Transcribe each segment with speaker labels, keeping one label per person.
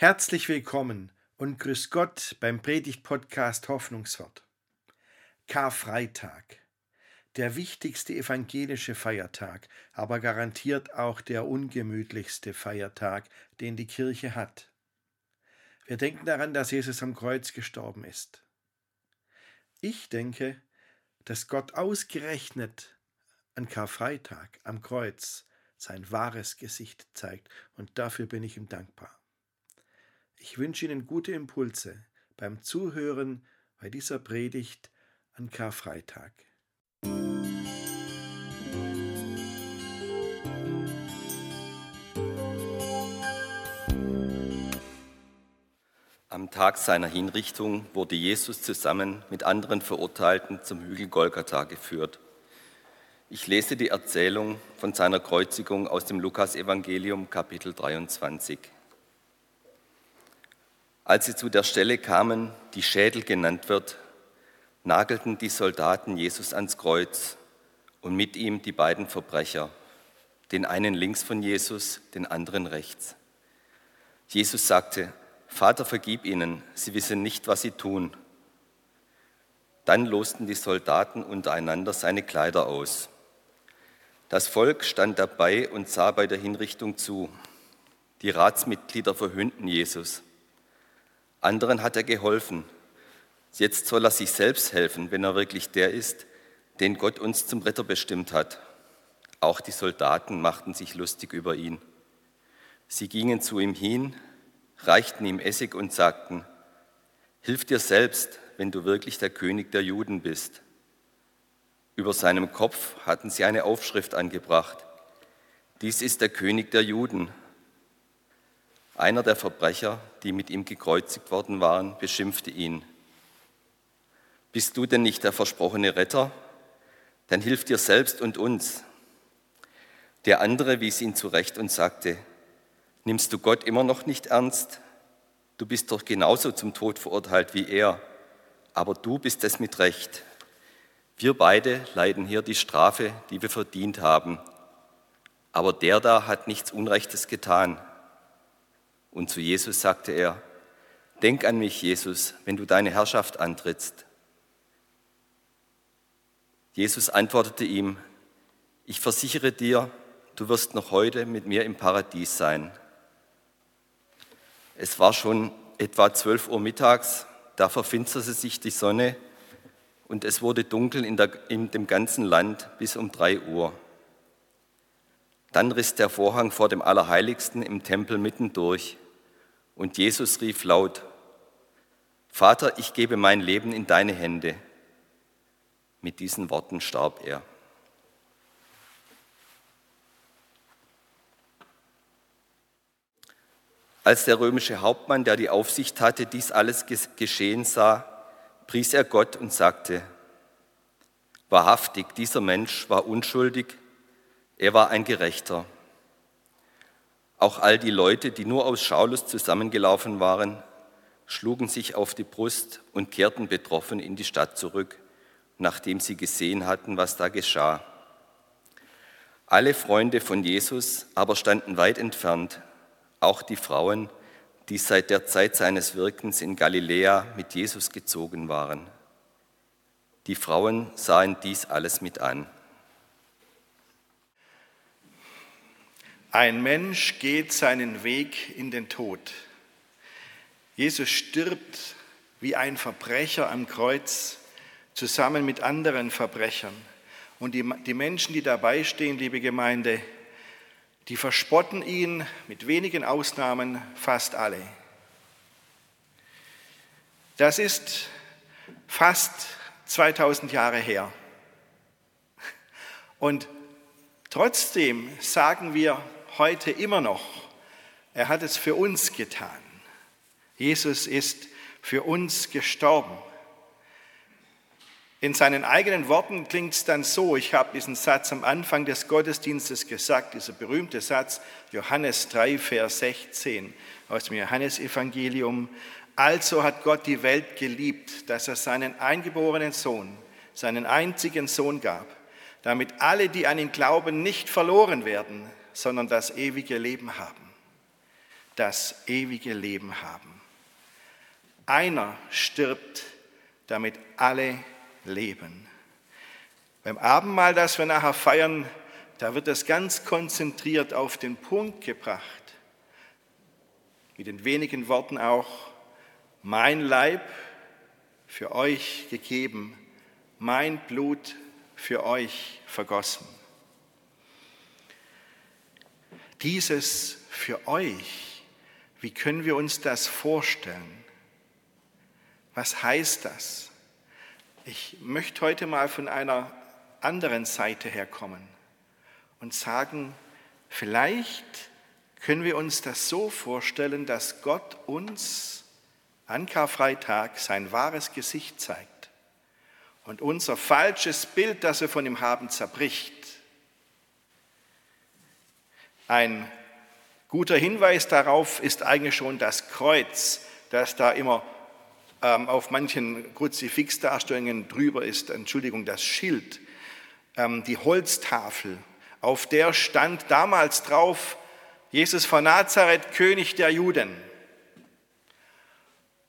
Speaker 1: Herzlich willkommen und grüß Gott beim Predigt-Podcast Hoffnungswort. Karfreitag, der wichtigste evangelische Feiertag, aber garantiert auch der ungemütlichste Feiertag, den die Kirche hat. Wir denken daran, dass Jesus am Kreuz gestorben ist. Ich denke, dass Gott ausgerechnet an Karfreitag am Kreuz sein wahres Gesicht zeigt, und dafür bin ich ihm dankbar. Ich wünsche Ihnen gute Impulse beim Zuhören bei dieser Predigt an Karfreitag.
Speaker 2: Am Tag seiner Hinrichtung wurde Jesus zusammen mit anderen Verurteilten zum Hügel Golgatha geführt. Ich lese die Erzählung von seiner Kreuzigung aus dem Lukasevangelium Kapitel 23. Als sie zu der Stelle kamen, die Schädel genannt wird, nagelten die Soldaten Jesus ans Kreuz und mit ihm die beiden Verbrecher, den einen links von Jesus, den anderen rechts. Jesus sagte, Vater, vergib ihnen, sie wissen nicht, was sie tun. Dann losten die Soldaten untereinander seine Kleider aus. Das Volk stand dabei und sah bei der Hinrichtung zu. Die Ratsmitglieder verhöhnten Jesus. Anderen hat er geholfen. Jetzt soll er sich selbst helfen, wenn er wirklich der ist, den Gott uns zum Retter bestimmt hat. Auch die Soldaten machten sich lustig über ihn. Sie gingen zu ihm hin, reichten ihm Essig und sagten, Hilf dir selbst, wenn du wirklich der König der Juden bist. Über seinem Kopf hatten sie eine Aufschrift angebracht. Dies ist der König der Juden. Einer der Verbrecher, die mit ihm gekreuzigt worden waren, beschimpfte ihn. Bist du denn nicht der versprochene Retter? Dann hilf dir selbst und uns. Der andere wies ihn zurecht und sagte, nimmst du Gott immer noch nicht ernst? Du bist doch genauso zum Tod verurteilt wie er, aber du bist es mit Recht. Wir beide leiden hier die Strafe, die wir verdient haben, aber der da hat nichts Unrechtes getan. Und zu Jesus sagte er, Denk an mich, Jesus, wenn du deine Herrschaft antrittst. Jesus antwortete ihm, ich versichere dir, du wirst noch heute mit mir im Paradies sein. Es war schon etwa 12 Uhr mittags, da verfinsterte sich die Sonne und es wurde dunkel in, der, in dem ganzen Land bis um 3 Uhr. Dann riss der Vorhang vor dem Allerheiligsten im Tempel mitten durch und Jesus rief laut, Vater, ich gebe mein Leben in deine Hände. Mit diesen Worten starb er. Als der römische Hauptmann, der die Aufsicht hatte, dies alles geschehen sah, pries er Gott und sagte, Wahrhaftig, dieser Mensch war unschuldig, er war ein Gerechter. Auch all die Leute, die nur aus Schaulust zusammengelaufen waren, schlugen sich auf die Brust und kehrten betroffen in die Stadt zurück, nachdem sie gesehen hatten, was da geschah. Alle Freunde von Jesus aber standen weit entfernt, auch die Frauen, die seit der Zeit seines Wirkens in Galiläa mit Jesus gezogen waren. Die Frauen sahen dies alles mit an.
Speaker 1: Ein Mensch geht seinen Weg in den Tod. Jesus stirbt wie ein Verbrecher am Kreuz zusammen mit anderen Verbrechern. Und die, die Menschen, die dabei stehen, liebe Gemeinde, die verspotten ihn mit wenigen Ausnahmen fast alle. Das ist fast 2000 Jahre her. Und trotzdem sagen wir heute immer noch, er hat es für uns getan. Jesus ist für uns gestorben. In seinen eigenen Worten klingt es dann so, ich habe diesen Satz am Anfang des Gottesdienstes gesagt, dieser berühmte Satz, Johannes 3, Vers 16 aus dem Johannesevangelium. Also hat Gott die Welt geliebt, dass er seinen eingeborenen Sohn, seinen einzigen Sohn gab, damit alle, die an ihn glauben, nicht verloren werden, sondern das ewige Leben haben. das ewige Leben haben. Einer stirbt, damit alle leben. Beim Abendmahl, das wir nachher feiern, da wird das ganz konzentriert auf den Punkt gebracht. Mit den wenigen Worten auch, mein Leib für euch gegeben, mein Blut für euch vergossen. Dieses für euch, wie können wir uns das vorstellen? Was heißt das? Ich möchte heute mal von einer anderen Seite herkommen und sagen, vielleicht können wir uns das so vorstellen, dass Gott uns an Karfreitag sein wahres Gesicht zeigt und unser falsches Bild, das wir von ihm haben, zerbricht. Ein guter Hinweis darauf ist eigentlich schon das Kreuz, das da immer ähm, auf manchen Kruzifixdarstellungen drüber ist. Entschuldigung, das Schild, ähm, die Holztafel, auf der stand damals drauf, Jesus von Nazareth, König der Juden.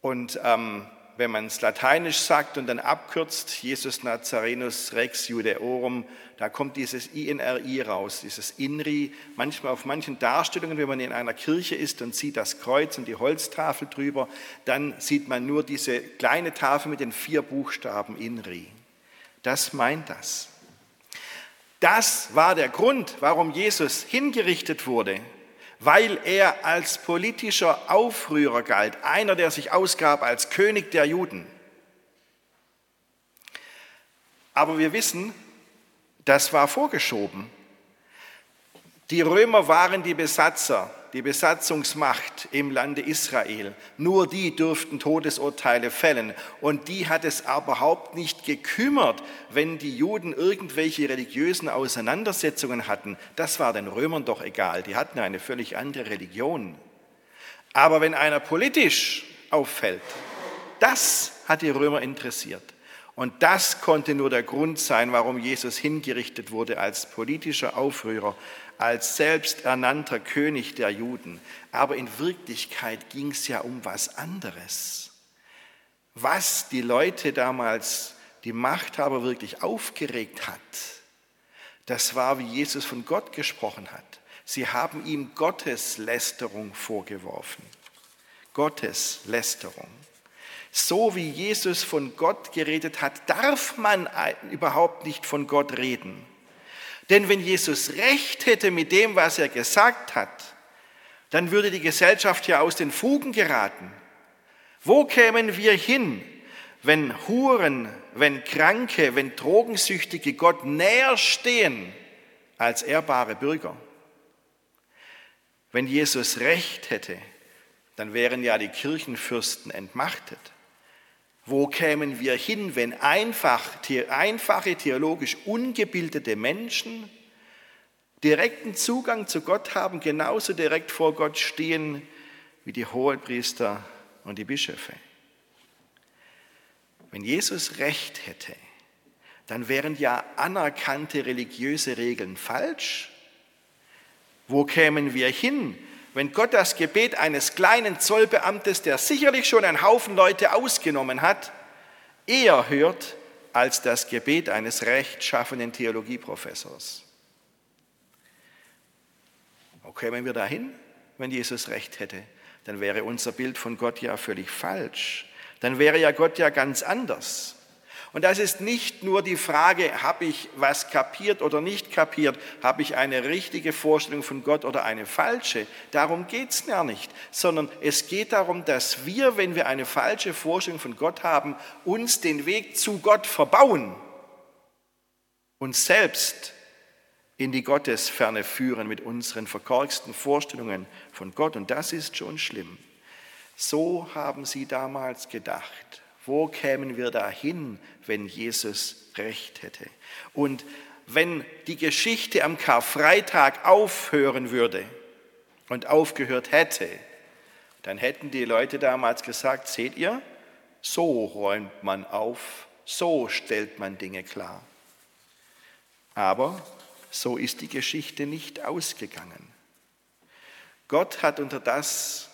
Speaker 1: Und ähm, wenn man es lateinisch sagt und dann abkürzt, Jesus Nazarenus Rex Judeorum, da kommt dieses INRI raus, dieses INRI. Manchmal auf manchen Darstellungen, wenn man in einer Kirche ist und sieht das Kreuz und die Holztafel drüber, dann sieht man nur diese kleine Tafel mit den vier Buchstaben INRI. Das meint das. Das war der Grund, warum Jesus hingerichtet wurde weil er als politischer Aufrührer galt, einer, der sich ausgab als König der Juden. Aber wir wissen, das war vorgeschoben. Die Römer waren die Besatzer die Besatzungsmacht im Lande Israel. Nur die durften Todesurteile fällen. Und die hat es überhaupt nicht gekümmert, wenn die Juden irgendwelche religiösen Auseinandersetzungen hatten. Das war den Römern doch egal. Die hatten eine völlig andere Religion. Aber wenn einer politisch auffällt, das hat die Römer interessiert. Und das konnte nur der Grund sein, warum Jesus hingerichtet wurde als politischer Aufrührer, als selbsternannter König der Juden. Aber in Wirklichkeit ging es ja um was anderes. Was die Leute damals, die Machthaber wirklich aufgeregt hat, das war, wie Jesus von Gott gesprochen hat. Sie haben ihm Gotteslästerung vorgeworfen. Gotteslästerung. So wie Jesus von Gott geredet hat, darf man überhaupt nicht von Gott reden. Denn wenn Jesus recht hätte mit dem, was er gesagt hat, dann würde die Gesellschaft ja aus den Fugen geraten. Wo kämen wir hin, wenn Huren, wenn Kranke, wenn Drogensüchtige Gott näher stehen als ehrbare Bürger? Wenn Jesus recht hätte, dann wären ja die Kirchenfürsten entmachtet. Wo kämen wir hin, wenn einfach, einfache, theologisch ungebildete Menschen direkten Zugang zu Gott haben, genauso direkt vor Gott stehen wie die Hohepriester und die Bischöfe? Wenn Jesus recht hätte, dann wären ja anerkannte religiöse Regeln falsch. Wo kämen wir hin, wenn Gott das Gebet eines kleinen Zollbeamtes, der sicherlich schon einen Haufen Leute ausgenommen hat, eher hört als das Gebet eines rechtschaffenen Theologieprofessors. Wo kämen wir dahin, wenn Jesus recht hätte? Dann wäre unser Bild von Gott ja völlig falsch. Dann wäre ja Gott ja ganz anders. Und das ist nicht nur die Frage, habe ich was kapiert oder nicht kapiert, habe ich eine richtige Vorstellung von Gott oder eine falsche. Darum geht es ja nicht, sondern es geht darum, dass wir, wenn wir eine falsche Vorstellung von Gott haben, uns den Weg zu Gott verbauen, uns selbst in die Gottesferne führen mit unseren verkorksten Vorstellungen von Gott. Und das ist schon schlimm. So haben sie damals gedacht. Wo kämen wir dahin, wenn Jesus recht hätte? Und wenn die Geschichte am Karfreitag aufhören würde und aufgehört hätte, dann hätten die Leute damals gesagt, seht ihr, so räumt man auf, so stellt man Dinge klar. Aber so ist die Geschichte nicht ausgegangen. Gott hat unter das,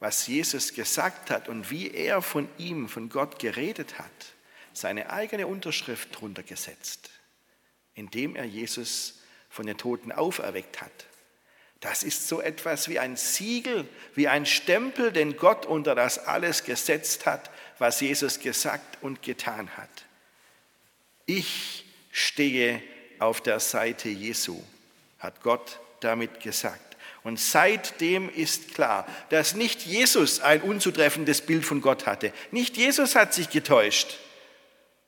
Speaker 1: was Jesus gesagt hat und wie er von ihm, von Gott geredet hat, seine eigene Unterschrift drunter gesetzt, indem er Jesus von den Toten auferweckt hat. Das ist so etwas wie ein Siegel, wie ein Stempel, den Gott unter das alles gesetzt hat, was Jesus gesagt und getan hat. Ich stehe auf der Seite Jesu, hat Gott damit gesagt. Und seitdem ist klar, dass nicht Jesus ein unzutreffendes Bild von Gott hatte. Nicht Jesus hat sich getäuscht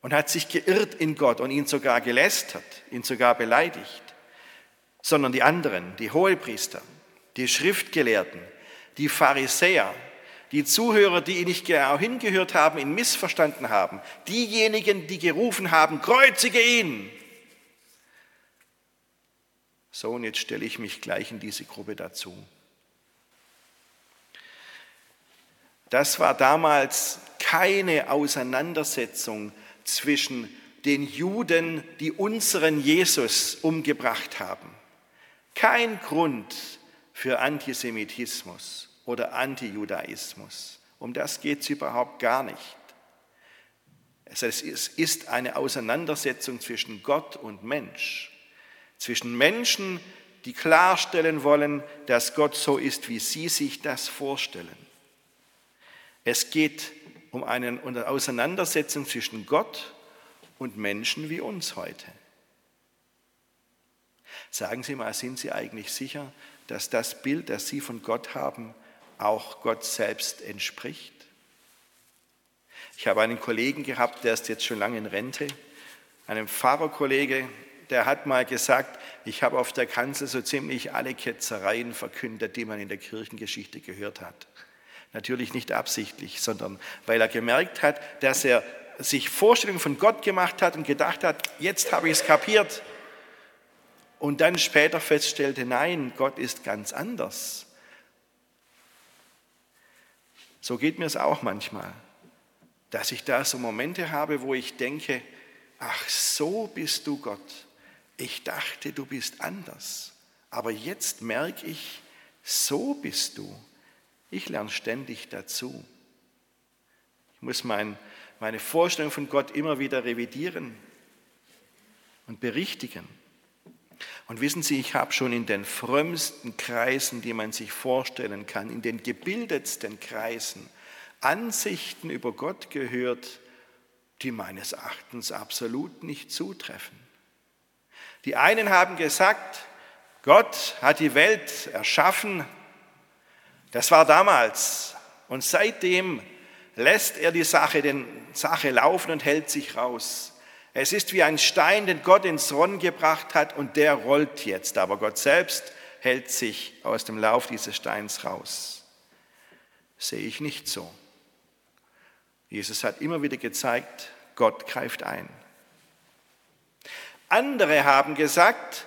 Speaker 1: und hat sich geirrt in Gott und ihn sogar gelästert, ihn sogar beleidigt sondern die anderen, die Hohepriester, die Schriftgelehrten, die Pharisäer, die Zuhörer, die ihn nicht genau hingehört haben, ihn missverstanden haben, diejenigen, die gerufen haben, kreuzige ihn. So, und jetzt stelle ich mich gleich in diese Gruppe dazu. Das war damals keine Auseinandersetzung zwischen den Juden, die unseren Jesus umgebracht haben kein Grund für Antisemitismus oder Antijudaismus. Um das geht es überhaupt gar nicht. Es ist eine Auseinandersetzung zwischen Gott und Mensch, zwischen Menschen, die klarstellen wollen, dass Gott so ist, wie sie sich das vorstellen. Es geht um eine Auseinandersetzung zwischen Gott und Menschen wie uns heute. Sagen Sie mal, sind Sie eigentlich sicher, dass das Bild, das Sie von Gott haben, auch Gott selbst entspricht? Ich habe einen Kollegen gehabt, der ist jetzt schon lange in Rente, einen Pfarrerkollege, der hat mal gesagt, ich habe auf der Kanzel so ziemlich alle Ketzereien verkündet, die man in der Kirchengeschichte gehört hat. Natürlich nicht absichtlich, sondern weil er gemerkt hat, dass er sich Vorstellungen von Gott gemacht hat und gedacht hat, jetzt habe ich es kapiert, und dann später feststellte, nein, Gott ist ganz anders. So geht mir es auch manchmal, dass ich da so Momente habe, wo ich denke, ach so bist du Gott. Ich dachte, du bist anders. Aber jetzt merke ich, so bist du. Ich lerne ständig dazu. Ich muss mein, meine Vorstellung von Gott immer wieder revidieren und berichtigen. Und wissen Sie, ich habe schon in den frömmsten Kreisen, die man sich vorstellen kann, in den gebildetsten Kreisen, Ansichten über Gott gehört, die meines Erachtens absolut nicht zutreffen. Die einen haben gesagt, Gott hat die Welt erschaffen, das war damals, und seitdem lässt er die Sache, den Sache laufen und hält sich raus. Es ist wie ein Stein, den Gott ins Rollen gebracht hat und der rollt jetzt. Aber Gott selbst hält sich aus dem Lauf dieses Steins raus. Sehe ich nicht so. Jesus hat immer wieder gezeigt, Gott greift ein. Andere haben gesagt,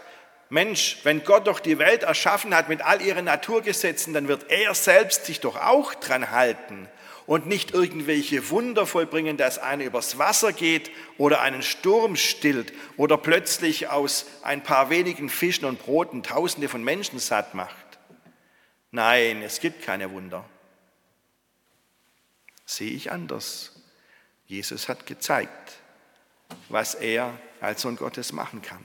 Speaker 1: Mensch, wenn Gott doch die Welt erschaffen hat mit all ihren Naturgesetzen, dann wird er selbst sich doch auch dran halten und nicht irgendwelche Wunder vollbringen, dass einer übers Wasser geht oder einen Sturm stillt oder plötzlich aus ein paar wenigen Fischen und Broten Tausende von Menschen satt macht. Nein, es gibt keine Wunder. Sehe ich anders. Jesus hat gezeigt, was er als Sohn Gottes machen kann.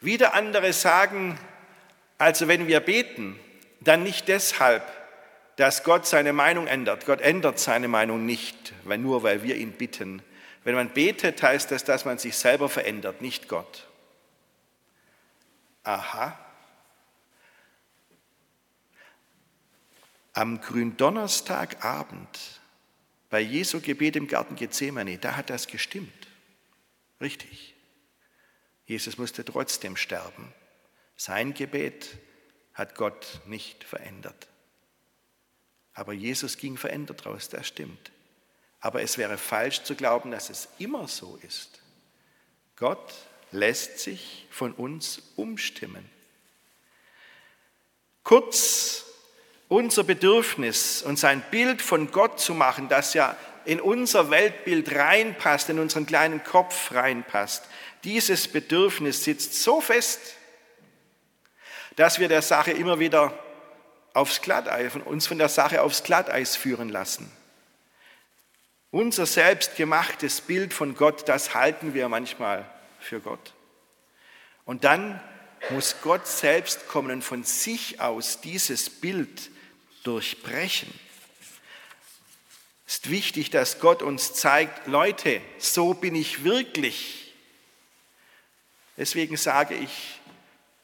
Speaker 1: Wieder andere sagen, also wenn wir beten, dann nicht deshalb, dass Gott seine Meinung ändert. Gott ändert seine Meinung nicht, nur weil wir ihn bitten. Wenn man betet, heißt das, dass man sich selber verändert, nicht Gott. Aha. Am Gründonnerstagabend bei Jesu Gebet im Garten Gethsemane, da hat das gestimmt. Richtig. Jesus musste trotzdem sterben. Sein Gebet hat Gott nicht verändert. Aber Jesus ging verändert raus, das stimmt. Aber es wäre falsch zu glauben, dass es immer so ist. Gott lässt sich von uns umstimmen. Kurz, unser Bedürfnis, uns ein Bild von Gott zu machen, das ja in unser Weltbild reinpasst, in unseren kleinen Kopf reinpasst, dieses Bedürfnis sitzt so fest, dass wir der Sache immer wieder aufs Glatteis, uns von der Sache aufs Glatteis führen lassen. Unser selbstgemachtes Bild von Gott, das halten wir manchmal für Gott. Und dann muss Gott selbst kommen und von sich aus dieses Bild durchbrechen. Ist wichtig, dass Gott uns zeigt, Leute, so bin ich wirklich. Deswegen sage ich,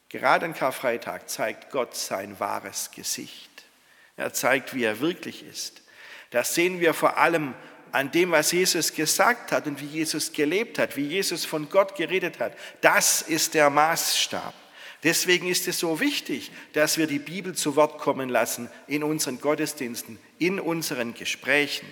Speaker 1: gerade an Karfreitag zeigt Gott sein wahres Gesicht. Er zeigt, wie er wirklich ist. Das sehen wir vor allem an dem, was Jesus gesagt hat und wie Jesus gelebt hat, wie Jesus von Gott geredet hat. Das ist der Maßstab. Deswegen ist es so wichtig, dass wir die Bibel zu Wort kommen lassen in unseren Gottesdiensten, in unseren Gesprächen.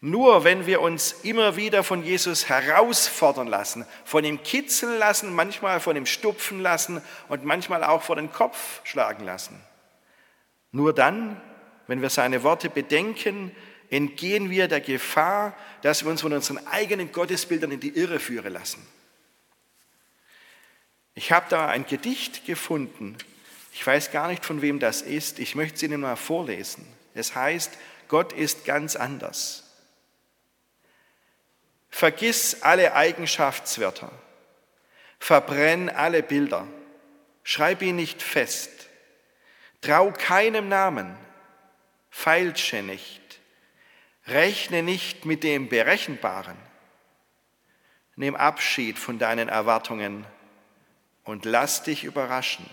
Speaker 1: Nur wenn wir uns immer wieder von Jesus herausfordern lassen, von ihm kitzeln lassen, manchmal von ihm stupfen lassen und manchmal auch vor den Kopf schlagen lassen. Nur dann, wenn wir seine Worte bedenken, entgehen wir der Gefahr, dass wir uns von unseren eigenen Gottesbildern in die Irre führen lassen. Ich habe da ein Gedicht gefunden. Ich weiß gar nicht, von wem das ist. Ich möchte es Ihnen mal vorlesen. Es heißt, Gott ist ganz anders. Vergiss alle Eigenschaftswörter. Verbrenn alle Bilder. Schreib ihn nicht fest. Trau keinem Namen. Feilsche nicht. Rechne nicht mit dem Berechenbaren. Nimm Abschied von deinen Erwartungen und lass dich überraschen.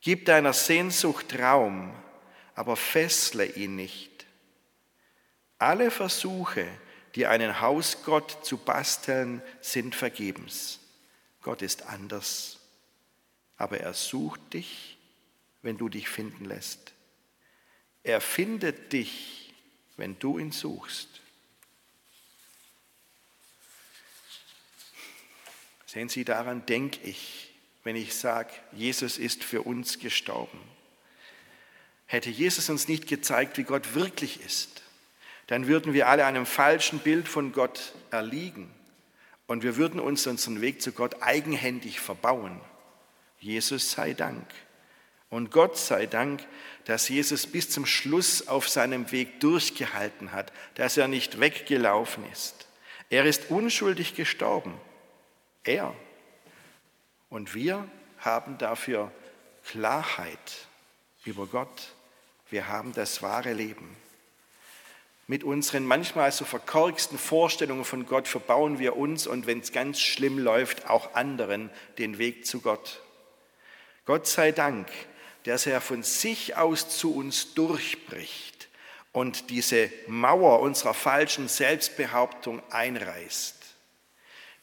Speaker 1: Gib deiner Sehnsucht Raum, aber fessle ihn nicht. Alle Versuche, dir einen Hausgott zu basteln, sind vergebens. Gott ist anders, aber er sucht dich, wenn du dich finden lässt. Er findet dich, wenn du ihn suchst. Sehen Sie, daran denke ich, wenn ich sage, Jesus ist für uns gestorben. Hätte Jesus uns nicht gezeigt, wie Gott wirklich ist, dann würden wir alle einem falschen Bild von Gott erliegen und wir würden uns unseren Weg zu Gott eigenhändig verbauen. Jesus sei Dank. Und Gott sei Dank, dass Jesus bis zum Schluss auf seinem Weg durchgehalten hat, dass er nicht weggelaufen ist. Er ist unschuldig gestorben. Er. Und wir haben dafür Klarheit über Gott. Wir haben das wahre Leben. Mit unseren manchmal so verkorksten Vorstellungen von Gott verbauen wir uns und wenn es ganz schlimm läuft, auch anderen den Weg zu Gott. Gott sei Dank, dass er von sich aus zu uns durchbricht und diese Mauer unserer falschen Selbstbehauptung einreißt.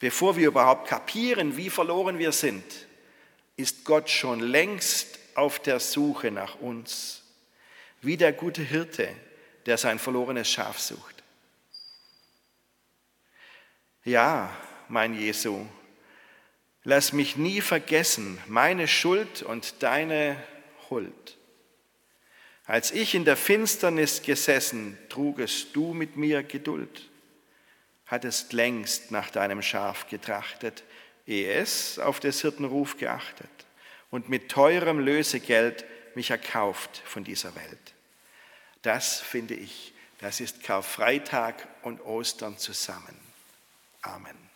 Speaker 1: Bevor wir überhaupt kapieren, wie verloren wir sind, ist Gott schon längst auf der Suche nach uns, wie der gute Hirte, der sein verlorenes Schaf sucht. Ja, mein Jesu, lass mich nie vergessen meine Schuld und deine Huld. Als ich in der Finsternis gesessen, trugest du mit mir Geduld hattest längst nach deinem Schaf getrachtet, ehe es auf des Hirten Ruf geachtet und mit teurem Lösegeld mich erkauft von dieser Welt. Das finde ich, das ist Karfreitag und Ostern zusammen. Amen.